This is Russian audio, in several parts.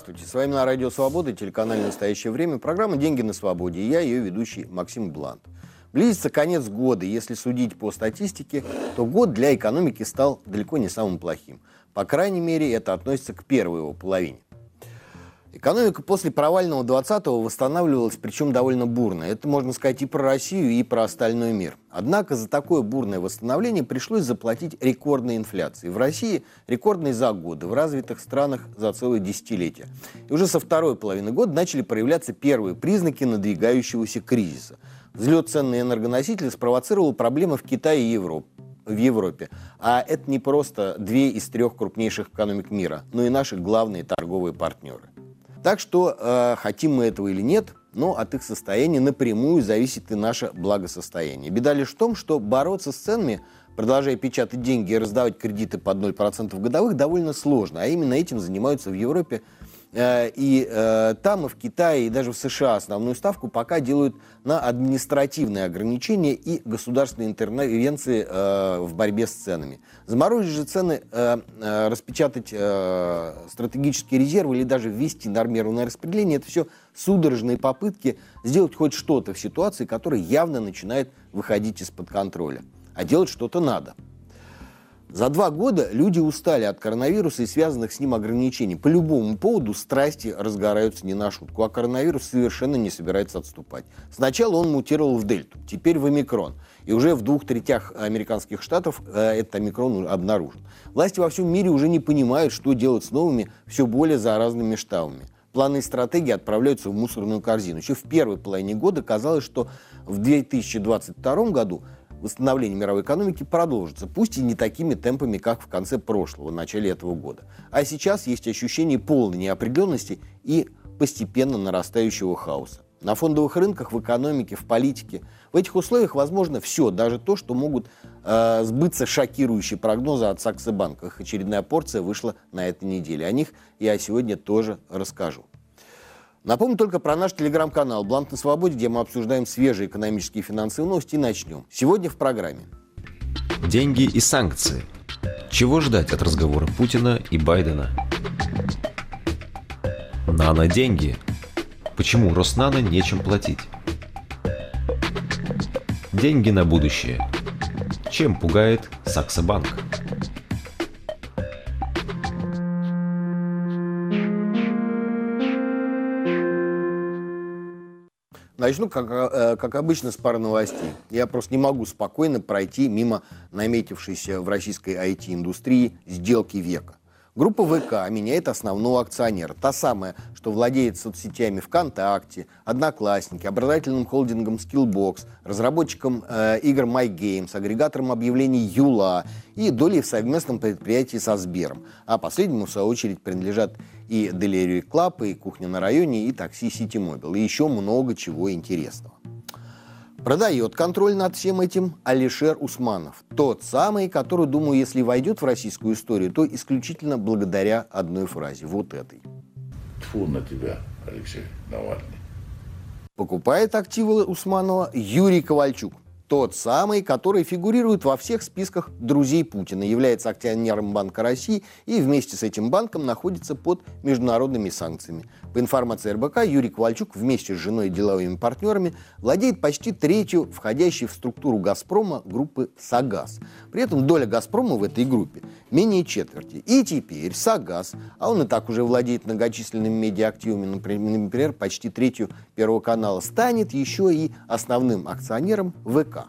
Здравствуйте, с вами на Радио Свобода, телеканале «Настоящее время», программа «Деньги на свободе» и я, ее ведущий Максим Блант. Близится конец года, если судить по статистике, то год для экономики стал далеко не самым плохим. По крайней мере, это относится к первой его половине. Экономика после провального 20-го восстанавливалась, причем довольно бурно. Это можно сказать и про Россию, и про остальной мир. Однако за такое бурное восстановление пришлось заплатить рекордной инфляции. В России рекордной за годы, в развитых странах за целое десятилетие. И уже со второй половины года начали проявляться первые признаки надвигающегося кризиса. Взлет цен на энергоносители спровоцировал проблемы в Китае и Европе в Европе. А это не просто две из трех крупнейших экономик мира, но и наши главные торговые партнеры. Так что, э, хотим мы этого или нет, но от их состояния напрямую зависит и наше благосостояние. Беда лишь в том, что бороться с ценами, продолжая печатать деньги и раздавать кредиты под 0% годовых, довольно сложно. А именно этим занимаются в Европе и э, там, и в Китае, и даже в США основную ставку пока делают на административные ограничения и государственные интервенции э, в борьбе с ценами. Заморозить же цены, распечатать стратегические резервы или даже ввести нормированное распределение, это все судорожные попытки сделать хоть что-то в ситуации, которая явно начинает выходить из-под контроля. А делать что-то надо. За два года люди устали от коронавируса и связанных с ним ограничений. По любому поводу страсти разгораются не на шутку, а коронавирус совершенно не собирается отступать. Сначала он мутировал в дельту, теперь в омикрон. И уже в двух третях американских штатов э, этот омикрон обнаружен. Власти во всем мире уже не понимают, что делать с новыми, все более заразными штаммами. Планы и стратегии отправляются в мусорную корзину. Еще в первой половине года казалось, что в 2022 году восстановление мировой экономики продолжится, пусть и не такими темпами, как в конце прошлого, начале этого года. А сейчас есть ощущение полной неопределенности и постепенно нарастающего хаоса. На фондовых рынках, в экономике, в политике. В этих условиях возможно все, даже то, что могут э, сбыться шокирующие прогнозы от Саксобанка. Их очередная порция вышла на этой неделе. О них я сегодня тоже расскажу. Напомню только про наш телеграм-канал «Блант на свободе», где мы обсуждаем свежие экономические и финансовые новости. И начнем. Сегодня в программе. Деньги и санкции. Чего ждать от разговора Путина и Байдена? Нано-деньги. Почему Роснано нечем платить? Деньги на будущее. Чем пугает Саксобанк? Начну, как, э, как обычно, с пары новостей. Я просто не могу спокойно пройти мимо наметившейся в российской IT-индустрии сделки века. Группа ВК меняет основного акционера. Та самая, что владеет соцсетями ВКонтакте, Одноклассники, образовательным холдингом Skillbox, разработчиком э, игр MyGames, агрегатором объявлений Юла и долей в совместном предприятии со Сбером. А последнему, в свою очередь, принадлежат и Delivery Club, и Кухня на районе, и такси City Mobile, и еще много чего интересного. Продает контроль над всем этим Алишер Усманов. Тот самый, который, думаю, если войдет в российскую историю, то исключительно благодаря одной фразе, вот этой. Тьфу на тебя, Алексей Навальный. Покупает активы Усманова Юрий Ковальчук. Тот самый, который фигурирует во всех списках друзей Путина, является акционером Банка России и вместе с этим банком находится под международными санкциями. По информации РБК, Юрий Ковальчук вместе с женой и деловыми партнерами владеет почти третью входящей в структуру «Газпрома» группы «Сагаз». При этом доля «Газпрома» в этой группе менее четверти. И теперь «Сагаз», а он и так уже владеет многочисленными медиаактивами, например, почти третью Первого канала, станет еще и основным акционером ВК.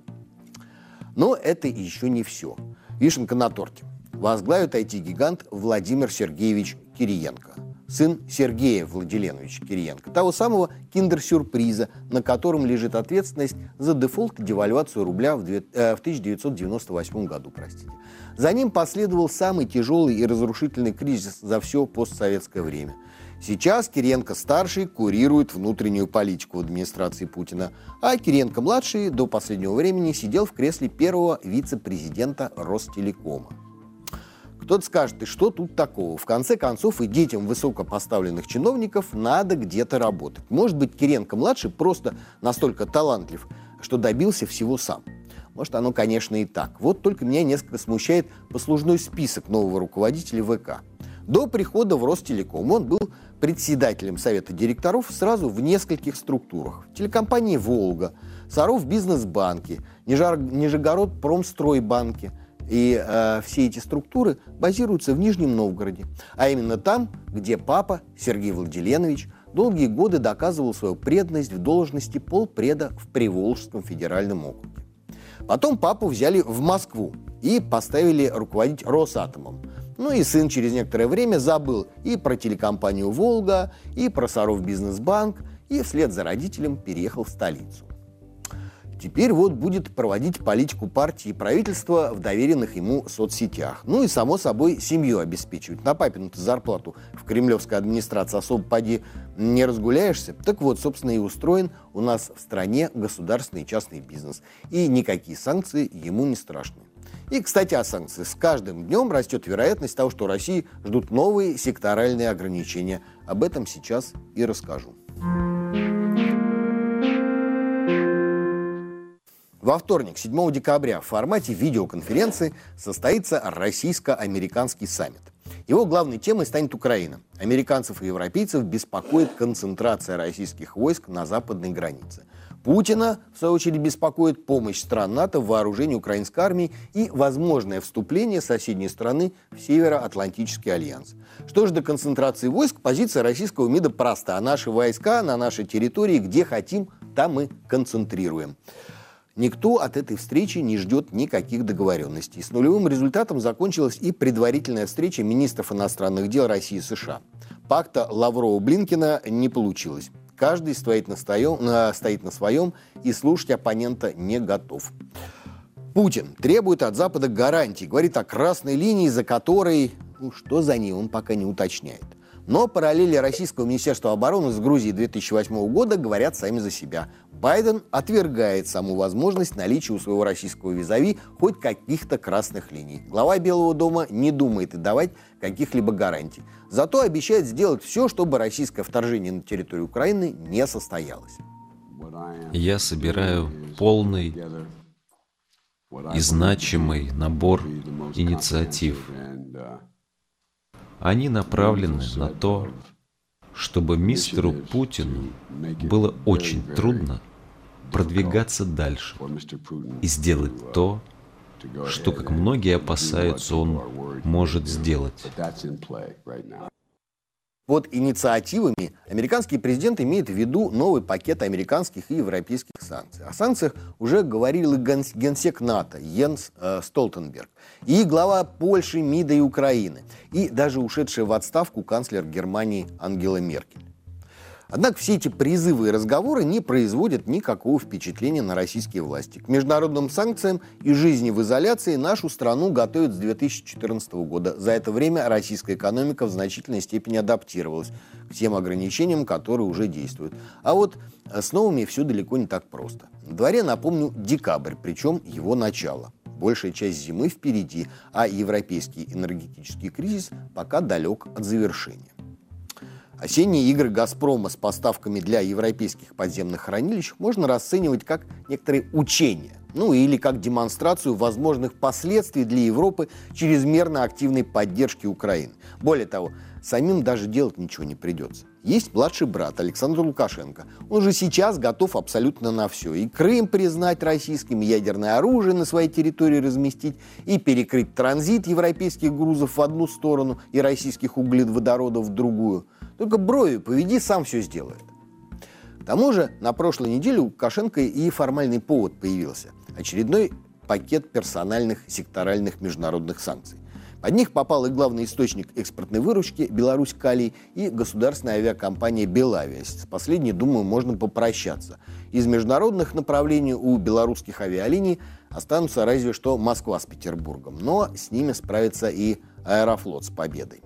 Но это еще не все. Вишенка на торте. Возглавит IT-гигант Владимир Сергеевич Кириенко сын Сергея Владиленовича Кириенко, того самого киндер-сюрприза, на котором лежит ответственность за дефолт и девальвацию рубля в 1998 э, году. Простите. За ним последовал самый тяжелый и разрушительный кризис за все постсоветское время. Сейчас Кириенко-старший курирует внутреннюю политику администрации Путина, а Кириенко-младший до последнего времени сидел в кресле первого вице-президента Ростелекома. Кто-то скажет, и что тут такого? В конце концов, и детям высокопоставленных чиновников надо где-то работать. Может быть, Киренко-младший просто настолько талантлив, что добился всего сам. Может, оно, конечно, и так. Вот только меня несколько смущает послужной список нового руководителя ВК. До прихода в Ростелеком он был председателем совета директоров сразу в нескольких структурах. Телекомпании «Волга», Саров бизнес-банке, Нижегород промстройбанке. И э, все эти структуры базируются в Нижнем Новгороде. А именно там, где папа Сергей Владиленович долгие годы доказывал свою преданность в должности полпреда в Приволжском федеральном округе. Потом папу взяли в Москву и поставили руководить Росатомом. Ну и сын через некоторое время забыл и про телекомпанию «Волга», и про Саров Бизнесбанк, и вслед за родителем переехал в столицу. Теперь вот будет проводить политику партии и правительства в доверенных ему соцсетях. Ну и, само собой, семью обеспечивать. На папину зарплату в кремлевской администрации особо поди не разгуляешься. Так вот, собственно, и устроен у нас в стране государственный и частный бизнес. И никакие санкции ему не страшны. И, кстати, о санкциях. С каждым днем растет вероятность того, что России ждут новые секторальные ограничения. Об этом сейчас и расскажу. Во вторник, 7 декабря, в формате видеоконференции состоится российско-американский саммит. Его главной темой станет Украина. Американцев и европейцев беспокоит концентрация российских войск на западной границе. Путина, в свою очередь, беспокоит помощь стран НАТО в вооружении украинской армии и возможное вступление соседней страны в Североатлантический альянс. Что же до концентрации войск, позиция российского МИДа проста. Наши войска на нашей территории, где хотим, там мы концентрируем. Никто от этой встречи не ждет никаких договоренностей. С нулевым результатом закончилась и предварительная встреча министров иностранных дел России и США. Пакта Лаврова-Блинкина не получилось. Каждый стоит на, стоем, стоит на своем и слушать оппонента не готов. Путин требует от Запада гарантий, говорит о красной линии, за которой, ну что за ней, он пока не уточняет. Но параллели Российского Министерства обороны с Грузией 2008 года говорят сами за себя. Байден отвергает саму возможность наличия у своего российского визави хоть каких-то красных линий. Глава Белого дома не думает и давать каких-либо гарантий. Зато обещает сделать все, чтобы российское вторжение на территорию Украины не состоялось. Я собираю полный и значимый набор инициатив. Они направлены на то, чтобы мистеру Путину было очень трудно продвигаться дальше и сделать то, что, как многие опасаются, он может сделать. Под инициативами американский президент имеет в виду новый пакет американских и европейских санкций. О санкциях уже говорил и генсек НАТО Йенс э, Столтенберг, и глава Польши, МИДа и Украины, и даже ушедшая в отставку канцлер Германии Ангела Меркель. Однако все эти призывы и разговоры не производят никакого впечатления на российские власти. К международным санкциям и жизни в изоляции нашу страну готовят с 2014 года. За это время российская экономика в значительной степени адаптировалась к тем ограничениям, которые уже действуют. А вот с новыми все далеко не так просто. На дворе, напомню, декабрь, причем его начало. Большая часть зимы впереди, а европейский энергетический кризис пока далек от завершения. Осенние игры «Газпрома» с поставками для европейских подземных хранилищ можно расценивать как некоторые учения, ну или как демонстрацию возможных последствий для Европы чрезмерно активной поддержки Украины. Более того, самим даже делать ничего не придется. Есть младший брат Александр Лукашенко. Он же сейчас готов абсолютно на все. И Крым признать российским, и ядерное оружие на своей территории разместить, и перекрыть транзит европейских грузов в одну сторону и российских углеводородов в другую – только брови поведи, сам все сделает. К тому же на прошлой неделе у Лукашенко и формальный повод появился. Очередной пакет персональных секторальных международных санкций. Под них попал и главный источник экспортной выручки Беларусь Калий и государственная авиакомпания Белавия. С последней, думаю, можно попрощаться. Из международных направлений у белорусских авиалиний останутся разве что Москва с Петербургом. Но с ними справится и Аэрофлот с победой.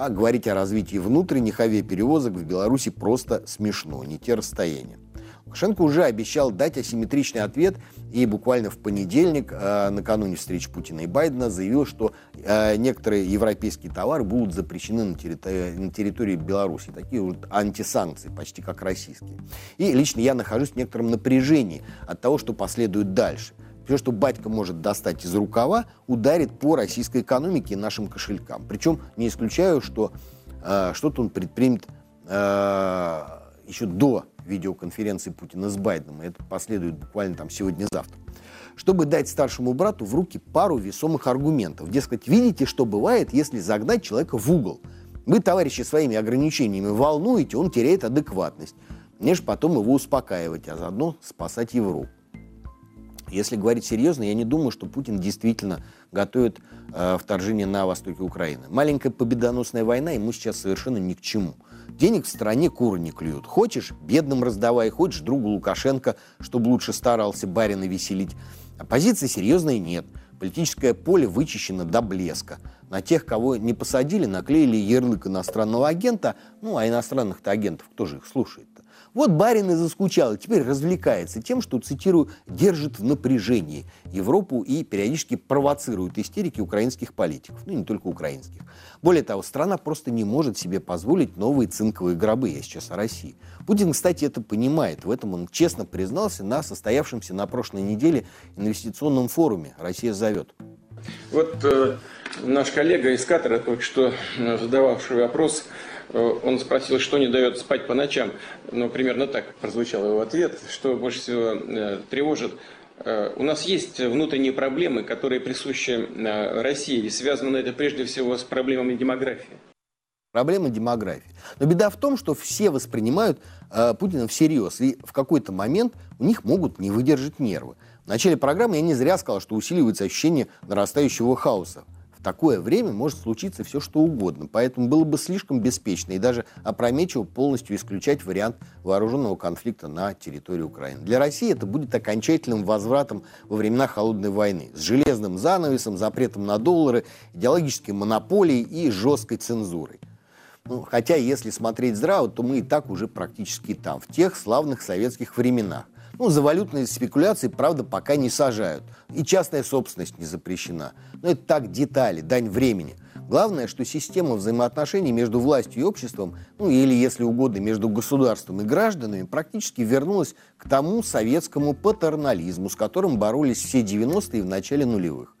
А говорить о развитии внутренних авиаперевозок в Беларуси просто смешно, не те расстояния. Лукашенко уже обещал дать асимметричный ответ и буквально в понедельник, э, накануне встречи Путина и Байдена, заявил, что э, некоторые европейские товары будут запрещены на территории, на территории Беларуси. Такие вот антисанкции, почти как российские. И лично я нахожусь в некотором напряжении от того, что последует дальше. Все, что батька может достать из рукава, ударит по российской экономике и нашим кошелькам. Причем не исключаю, что э, что-то он предпримет э, еще до видеоконференции Путина с Байденом. Это последует буквально там сегодня-завтра. Чтобы дать старшему брату в руки пару весомых аргументов. Дескать, видите, что бывает, если загнать человека в угол. Вы, товарищи, своими ограничениями волнуете, он теряет адекватность. Мне же потом его успокаивать, а заодно спасать Европу. Если говорить серьезно, я не думаю, что Путин действительно готовит э, вторжение на востоке Украины. Маленькая победоносная война ему сейчас совершенно ни к чему. Денег в стране куры не клюют. Хочешь, бедным раздавай, хочешь другу Лукашенко, чтобы лучше старался барина веселить. Оппозиции серьезной нет. Политическое поле вычищено до блеска. На тех, кого не посадили, наклеили ярлык иностранного агента. Ну, а иностранных-то агентов кто же их слушает? Вот барин и заскучал, и теперь развлекается тем, что, цитирую, «держит в напряжении Европу и периодически провоцирует истерики украинских политиков». Ну, не только украинских. Более того, страна просто не может себе позволить новые цинковые гробы. Я сейчас о России. Путин, кстати, это понимает. В этом он честно признался на состоявшемся на прошлой неделе инвестиционном форуме «Россия зовет». Вот э, наш коллега из Катара, только что э, задававший вопрос, Э, он спросил, что не дает спать по ночам. Ну, примерно так прозвучал его ответ. Что больше всего э, тревожит у нас есть внутренние проблемы, которые присущи России, и связано это прежде всего с проблемами демографии. Проблема демографии. Но беда в том, что все воспринимают э, Путина всерьез, и в какой-то момент у них могут не выдержать нервы. В начале программы я не зря сказал, что усиливается ощущение нарастающего хаоса такое время может случиться все, что угодно. Поэтому было бы слишком беспечно и даже опрометчиво полностью исключать вариант вооруженного конфликта на территории Украины. Для России это будет окончательным возвратом во времена Холодной войны с железным занавесом, запретом на доллары, идеологической монополией и жесткой цензурой. Ну, хотя, если смотреть здраво, то мы и так уже практически там, в тех славных советских временах. Ну, за валютные спекуляции, правда, пока не сажают. И частная собственность не запрещена. Но это так детали, дань времени. Главное, что система взаимоотношений между властью и обществом, ну или, если угодно, между государством и гражданами, практически вернулась к тому советскому патернализму, с которым боролись все 90-е в начале нулевых.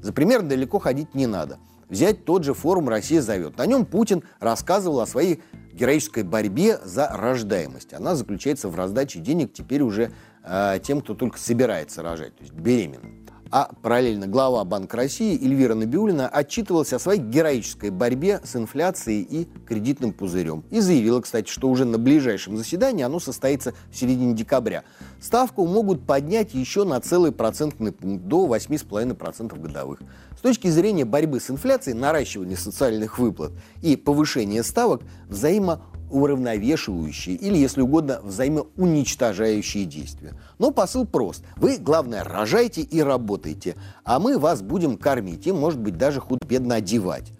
За пример далеко ходить не надо. Взять тот же форум «Россия зовет». На нем Путин рассказывал о своей героической борьбе за рождаемость. Она заключается в раздаче денег теперь уже э, тем, кто только собирается рожать, то есть беременным. А параллельно глава Банка России Эльвира Набиулина отчитывалась о своей героической борьбе с инфляцией и кредитным пузырем. И заявила, кстати, что уже на ближайшем заседании оно состоится в середине декабря. Ставку могут поднять еще на целый процентный пункт до 8,5% годовых. С точки зрения борьбы с инфляцией, наращивания социальных выплат и повышения ставок взаимо уравновешивающие или, если угодно, взаимоуничтожающие действия. Но посыл прост. Вы, главное, рожайте и работайте, а мы вас будем кормить и, может быть, даже худо-бедно одевать.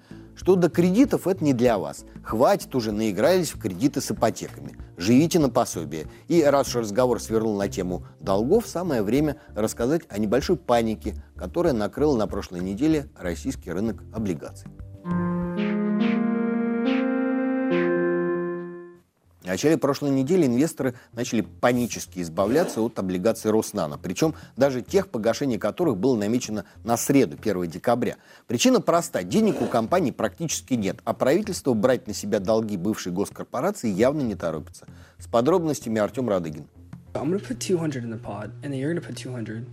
Что до кредитов, это не для вас. Хватит уже, наигрались в кредиты с ипотеками. Живите на пособие. И раз уж разговор свернул на тему долгов, самое время рассказать о небольшой панике, которая накрыла на прошлой неделе российский рынок облигаций. В начале прошлой недели инвесторы начали панически избавляться от облигаций Роснана, причем даже тех, погашение которых было намечено на среду, 1 декабря. Причина проста. Денег у компаний практически нет, а правительство брать на себя долги бывшей госкорпорации явно не торопится. С подробностями Артем Радыгин. I'm going to put 200 in the pot, and then you're going to put 200.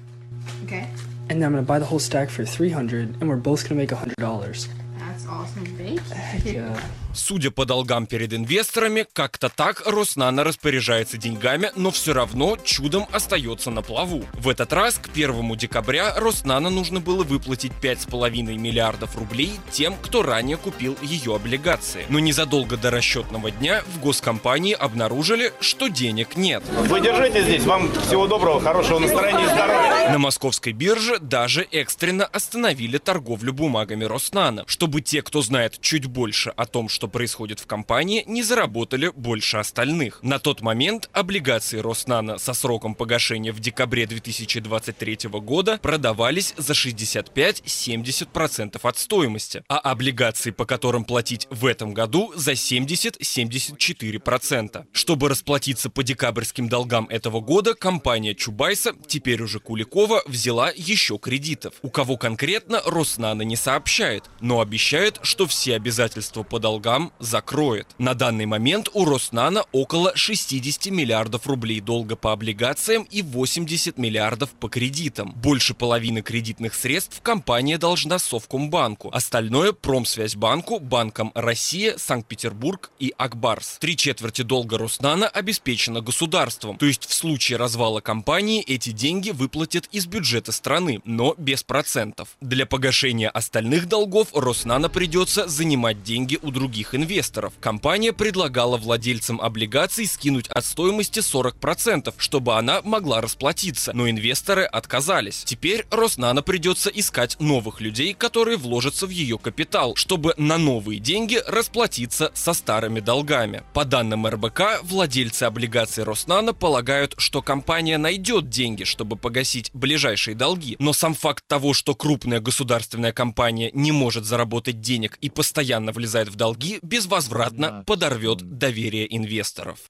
Okay. And then I'm going to buy the whole stack for 300, and we're both going to make $100. That's awesome. Thank you. Heck yeah. Судя по долгам перед инвесторами, как-то так Роснана распоряжается деньгами, но все равно чудом остается на плаву. В этот раз к 1 декабря Роснана нужно было выплатить 5,5 миллиардов рублей тем, кто ранее купил ее облигации. Но незадолго до расчетного дня в госкомпании обнаружили, что денег нет. Вы держите здесь, вам всего доброго, хорошего настроения и здоровья. На московской бирже даже экстренно остановили торговлю бумагами Роснана, чтобы те, кто знает чуть больше о том, что что происходит в компании, не заработали больше остальных. На тот момент облигации Роснано со сроком погашения в декабре 2023 года продавались за 65-70% от стоимости, а облигации, по которым платить в этом году, за 70-74%. Чтобы расплатиться по декабрьским долгам этого года, компания Чубайса, теперь уже Куликова, взяла еще кредитов. У кого конкретно, Роснано не сообщает, но обещает, что все обязательства по долгам закроет. На данный момент у Роснано около 60 миллиардов рублей долга по облигациям и 80 миллиардов по кредитам. Больше половины кредитных средств компания должна Совкомбанку, остальное Промсвязьбанку, Банкам Россия, Санкт-Петербург и Акбарс. Три четверти долга Роснано обеспечено государством, то есть в случае развала компании эти деньги выплатят из бюджета страны, но без процентов. Для погашения остальных долгов Роснано придется занимать деньги у других инвесторов. Компания предлагала владельцам облигаций скинуть от стоимости 40%, чтобы она могла расплатиться, но инвесторы отказались. Теперь Роснано придется искать новых людей, которые вложатся в ее капитал, чтобы на новые деньги расплатиться со старыми долгами. По данным РБК, владельцы облигаций Роснано полагают, что компания найдет деньги, чтобы погасить ближайшие долги, но сам факт того, что крупная государственная компания не может заработать денег и постоянно влезает в долги, безвозвратно подорвет доверие инвесторов.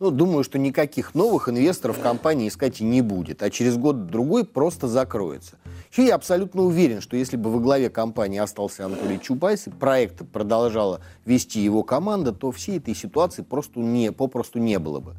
Ну, думаю, что никаких новых инвесторов компании искать и не будет, а через год-другой просто закроется. Еще я абсолютно уверен, что если бы во главе компании остался Анатолий Чубайс и проект продолжала вести его команда, то всей этой ситуации просто не, попросту не было бы.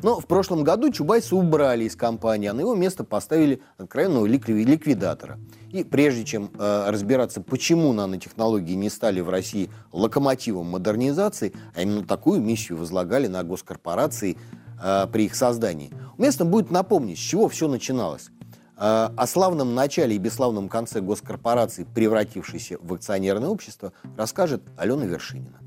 Но в прошлом году Чубайса убрали из компании, а на его место поставили откровенного ликвидатора. И прежде чем э, разбираться, почему нанотехнологии не стали в России локомотивом модернизации, а именно такую миссию возлагали на госкорпорации э, при их создании, уместно будет напомнить, с чего все начиналось. Э, о славном начале и бесславном конце госкорпорации, превратившейся в акционерное общество, расскажет Алена Вершинина.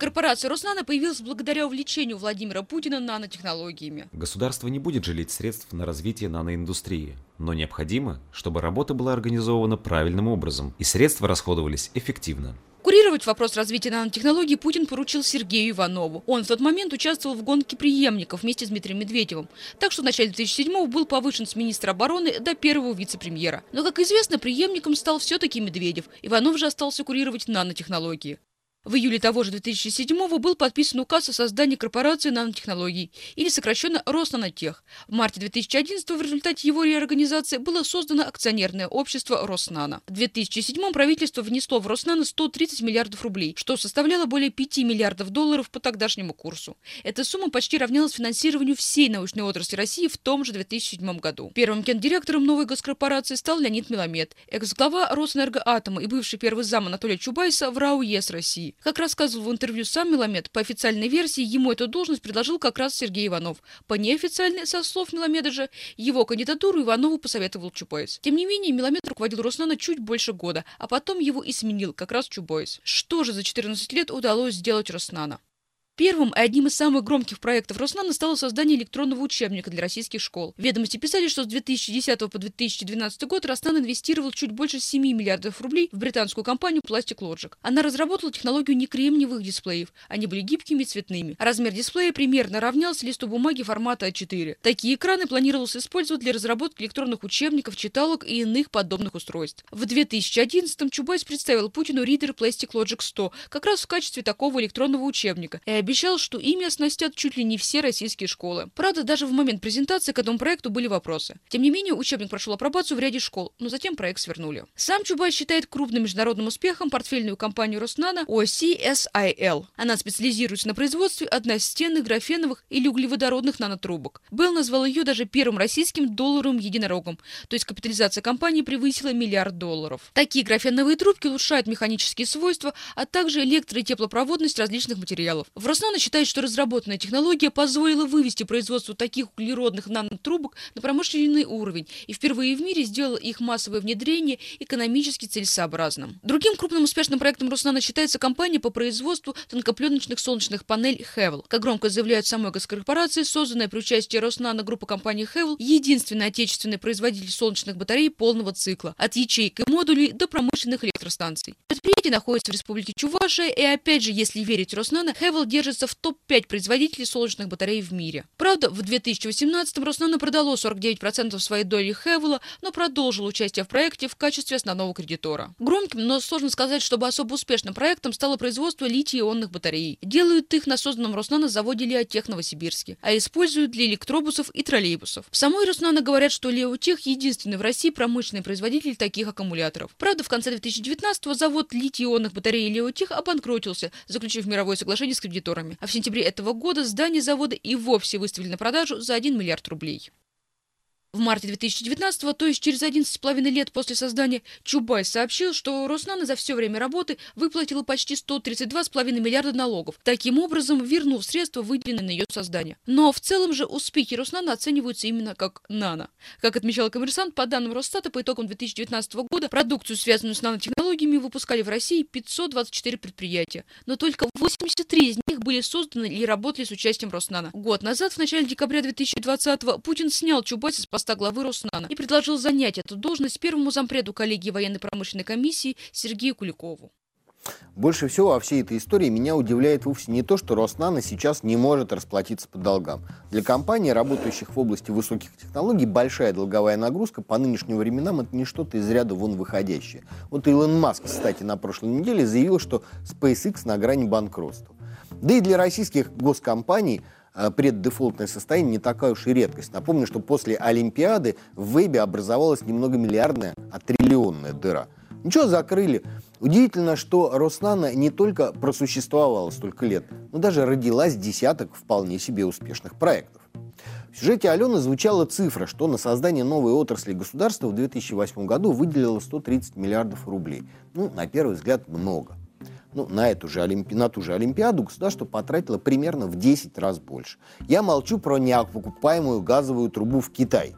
Корпорация Роснано появилась благодаря увлечению Владимира Путина нанотехнологиями. Государство не будет жалеть средств на развитие наноиндустрии, но необходимо, чтобы работа была организована правильным образом и средства расходовались эффективно. Курировать вопрос развития нанотехнологий Путин поручил Сергею Иванову. Он в тот момент участвовал в гонке преемников вместе с Дмитрием Медведевым. Так что в начале 2007 был повышен с министра обороны до первого вице-премьера. Но, как известно, преемником стал все-таки Медведев. Иванов же остался курировать нанотехнологии. В июле того же 2007 был подписан указ о создании корпорации нанотехнологий, или сокращенно Роснанотех. В марте 2011 в результате его реорганизации было создано акционерное общество Роснано. В 2007 правительство внесло в Роснано 130 миллиардов рублей, что составляло более 5 миллиардов долларов по тогдашнему курсу. Эта сумма почти равнялась финансированию всей научной отрасли России в том же 2007 году. Первым гендиректором новой госкорпорации стал Леонид Меламед, экс-глава Роснэнергоатома и бывший первый зам Анатолия Чубайса в РАО ЕС России. Как рассказывал в интервью сам Меламед, по официальной версии ему эту должность предложил как раз Сергей Иванов. По неофициальной, со слов Меламеда же, его кандидатуру Иванову посоветовал Чубайс. Тем не менее, Меламед руководил Роснано чуть больше года, а потом его и сменил как раз Чубайс. Что же за 14 лет удалось сделать Роснано? Первым и одним из самых громких проектов Роснана стало создание электронного учебника для российских школ. Ведомости писали, что с 2010 по 2012 год Роснан инвестировал чуть больше 7 миллиардов рублей в британскую компанию Plastic Logic. Она разработала технологию некремниевых дисплеев. Они были гибкими и цветными. Размер дисплея примерно равнялся листу бумаги формата А4. Такие экраны планировалось использовать для разработки электронных учебников, читалок и иных подобных устройств. В 2011-м Чубайс представил Путину Reader Plastic Logic 100 как раз в качестве такого электронного учебника и обещал, что ими оснастят чуть ли не все российские школы. Правда, даже в момент презентации к этому проекту были вопросы. Тем не менее, учебник прошел апробацию в ряде школ, но затем проект свернули. Сам Чубайс считает крупным международным успехом портфельную компанию Роснана OCSIL. Она специализируется на производстве одностенных графеновых или углеводородных нанотрубок. Белл назвал ее даже первым российским долларовым единорогом, то есть капитализация компании превысила миллиард долларов. Такие графеновые трубки улучшают механические свойства, а также электро- и теплопроводность различных материалов. В Роснано считает, что разработанная технология позволила вывести производство таких углеродных нанотрубок трубок на промышленный уровень и впервые в мире сделала их массовое внедрение экономически целесообразным. Другим крупным успешным проектом Роснана считается компания по производству тонкопленочных солнечных панелей Хевел. Как громко заявляют самой госкорпорации, созданная при участии Роснана группа компании Хевел, единственный отечественный производитель солнечных батарей полного цикла, от ячеек и модулей до промышленных электростанций. Предприятие находится в республике Чувашия, и опять же, если верить Роснана, Хевел держится в топ-5 производителей солнечных батарей в мире. Правда, в 2018-м Роснано продало 49% своей доли Хевела, но продолжил участие в проекте в качестве основного кредитора. Громким, но сложно сказать, чтобы особо успешным проектом стало производство литий-ионных батарей. Делают их на созданном Роснано заводе Леотех Новосибирске, а используют для электробусов и троллейбусов. В самой Роснано говорят, что Леотех единственный в России промышленный производитель таких аккумуляторов. Правда, в конце 2019-го завод литий-ионных батарей Леотех обанкротился, заключив мировое соглашение с кредиторами. А в сентябре этого года здание завода и вовсе выставили на продажу за 1 миллиард рублей. В марте 2019 то есть через 11,5 лет после создания, Чубайс сообщил, что Роснано за все время работы выплатила почти 132,5 миллиарда налогов, таким образом вернув средства, выделенные на ее создание. Но в целом же успехи Роснано оцениваются именно как нано. Как отмечал коммерсант, по данным Росстата, по итогам 2019 года продукцию, связанную с нанотехнологиями, выпускали в России 524 предприятия, но только 83 из них были созданы или работали с участием Роснано. Год назад, в начале декабря 2020 Путин снял Чубайса с поста главы Роснана и предложил занять эту должность первому зампреду коллегии военно-промышленной комиссии Сергею Куликову. Больше всего во всей этой истории меня удивляет вовсе не то, что Роснано сейчас не может расплатиться по долгам. Для компаний, работающих в области высоких технологий, большая долговая нагрузка по нынешним временам это не что-то из ряда вон выходящее. Вот Илон Маск, кстати, на прошлой неделе заявил, что SpaceX на грани банкротства. Да и для российских госкомпаний – преддефолтное состояние не такая уж и редкость. Напомню, что после Олимпиады в вебе образовалась немного миллиардная, а триллионная дыра. Ничего, закрыли. Удивительно, что Роснана не только просуществовала столько лет, но даже родилась десяток вполне себе успешных проектов. В сюжете Алены звучала цифра, что на создание новой отрасли государства в 2008 году выделило 130 миллиардов рублей. Ну, на первый взгляд, много ну, на, эту же Олимпи... на ту же Олимпиаду государство потратило примерно в 10 раз больше. Я молчу про неокупаемую газовую трубу в Китай.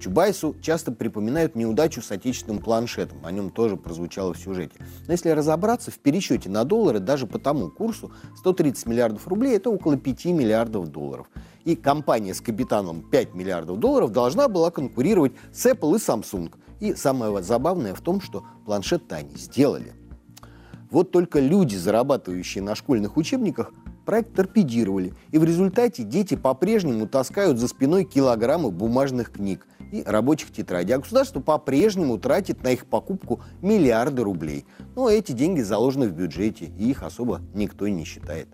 Чубайсу часто припоминают неудачу с отечественным планшетом, о нем тоже прозвучало в сюжете. Но если разобраться, в пересчете на доллары даже по тому курсу 130 миллиардов рублей – это около 5 миллиардов долларов. И компания с капитаном 5 миллиардов долларов должна была конкурировать с Apple и Samsung. И самое забавное в том, что планшет-то они сделали – вот только люди, зарабатывающие на школьных учебниках, проект торпедировали, и в результате дети по-прежнему таскают за спиной килограммы бумажных книг и рабочих тетрадей, а государство по-прежнему тратит на их покупку миллиарды рублей. Но эти деньги заложены в бюджете, и их особо никто не считает.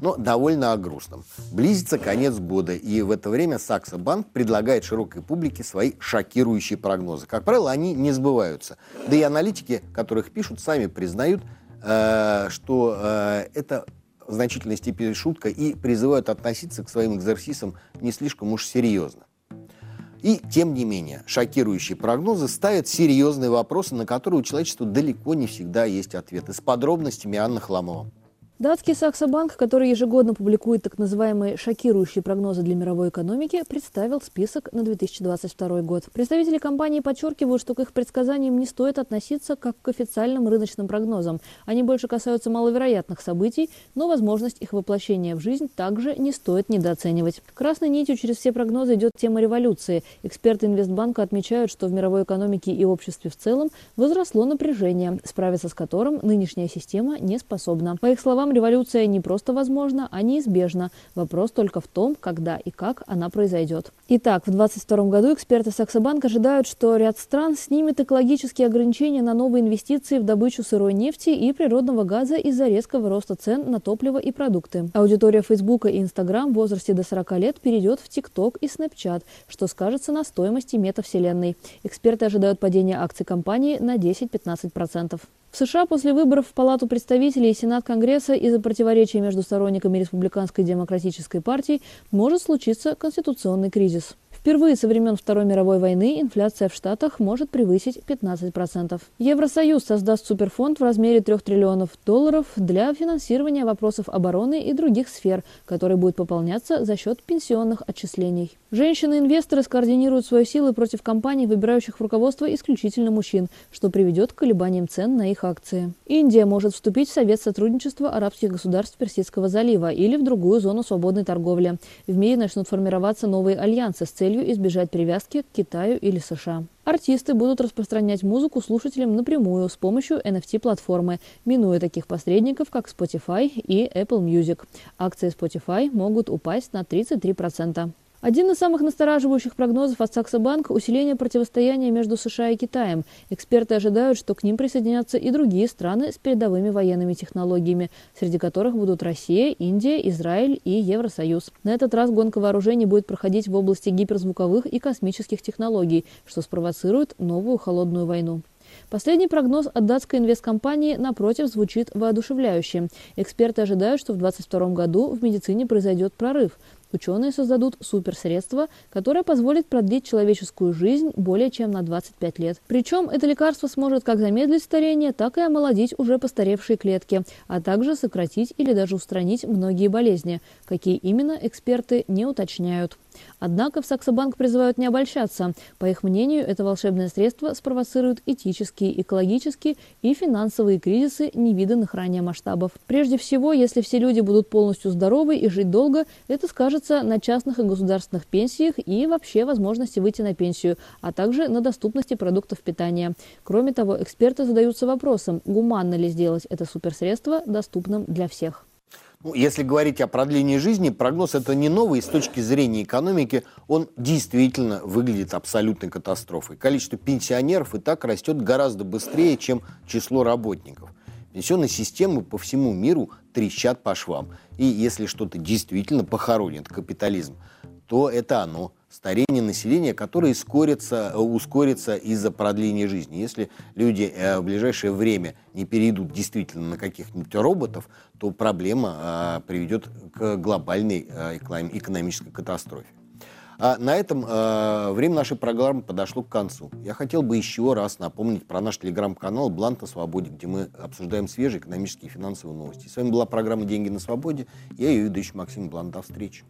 Но довольно о грустном. Близится конец года, и в это время Саксо Банк предлагает широкой публике свои шокирующие прогнозы. Как правило, они не сбываются. Да и аналитики, которых пишут, сами признают, э, что э, это в значительной степени шутка и призывают относиться к своим экзерсисам не слишком уж серьезно. И, тем не менее, шокирующие прогнозы ставят серьезные вопросы, на которые у человечества далеко не всегда есть ответы. С подробностями Анна Хламова. Датский Саксо-банк, который ежегодно публикует так называемые шокирующие прогнозы для мировой экономики, представил список на 2022 год. Представители компании подчеркивают, что к их предсказаниям не стоит относиться как к официальным рыночным прогнозам. Они больше касаются маловероятных событий, но возможность их воплощения в жизнь также не стоит недооценивать. Красной нитью через все прогнозы идет тема революции. Эксперты Инвестбанка отмечают, что в мировой экономике и обществе в целом возросло напряжение, справиться с которым нынешняя система не способна. По их словам, революция не просто возможна, а неизбежна. Вопрос только в том, когда и как она произойдет. Итак, в 2022 году эксперты Саксобанк ожидают, что ряд стран снимет экологические ограничения на новые инвестиции в добычу сырой нефти и природного газа из-за резкого роста цен на топливо и продукты. Аудитория Фейсбука и Инстаграм в возрасте до 40 лет перейдет в ТикТок и Снэпчат, что скажется на стоимости метавселенной. Эксперты ожидают падения акций компании на 10-15%. В США после выборов в Палату представителей и Сенат Конгресса из-за противоречий между сторонниками Республиканской демократической партии может случиться конституционный кризис Впервые со времен Второй мировой войны инфляция в Штатах может превысить 15%. Евросоюз создаст суперфонд в размере 3 триллионов долларов для финансирования вопросов обороны и других сфер, который будет пополняться за счет пенсионных отчислений. Женщины-инвесторы скоординируют свои силы против компаний, выбирающих в руководство исключительно мужчин, что приведет к колебаниям цен на их акции. Индия может вступить в Совет сотрудничества арабских государств Персидского залива или в другую зону свободной торговли. В мире начнут формироваться новые альянсы с целью избежать привязки к Китаю или США. Артисты будут распространять музыку слушателям напрямую с помощью NFT-платформы, минуя таких посредников, как Spotify и Apple Music. Акции Spotify могут упасть на 33%. Один из самых настораживающих прогнозов от Сакса Банк – усиление противостояния между США и Китаем. Эксперты ожидают, что к ним присоединятся и другие страны с передовыми военными технологиями, среди которых будут Россия, Индия, Израиль и Евросоюз. На этот раз гонка вооружений будет проходить в области гиперзвуковых и космических технологий, что спровоцирует новую холодную войну. Последний прогноз от датской инвесткомпании, напротив, звучит воодушевляюще. Эксперты ожидают, что в 2022 году в медицине произойдет прорыв. Ученые создадут суперсредство, которое позволит продлить человеческую жизнь более чем на 25 лет. Причем это лекарство сможет как замедлить старение, так и омолодить уже постаревшие клетки, а также сократить или даже устранить многие болезни. Какие именно, эксперты не уточняют. Однако в Саксобанк призывают не обольщаться. По их мнению, это волшебное средство спровоцирует этические, экологические и финансовые кризисы невиданных ранее масштабов. Прежде всего, если все люди будут полностью здоровы и жить долго, это скажется на частных и государственных пенсиях и вообще возможности выйти на пенсию, а также на доступности продуктов питания. Кроме того, эксперты задаются вопросом, гуманно ли сделать это суперсредство доступным для всех. Ну, если говорить о продлении жизни, прогноз это не новый. С точки зрения экономики он действительно выглядит абсолютной катастрофой. Количество пенсионеров и так растет гораздо быстрее, чем число работников. Пенсионные системы по всему миру трещат по швам. И если что-то действительно похоронит капитализм, то это оно – старение населения, которое ускорится, ускорится из-за продления жизни. Если люди э, в ближайшее время не перейдут действительно на каких-нибудь роботов, то проблема э, приведет к глобальной экономической катастрофе. А на этом время нашей программы подошло к концу. Я хотел бы еще раз напомнить про наш телеграм-канал «Блант на свободе», где мы обсуждаем свежие экономические и финансовые новости. С вами была программа «Деньги на свободе». Я ее ведущий Максим Блант. До встречи.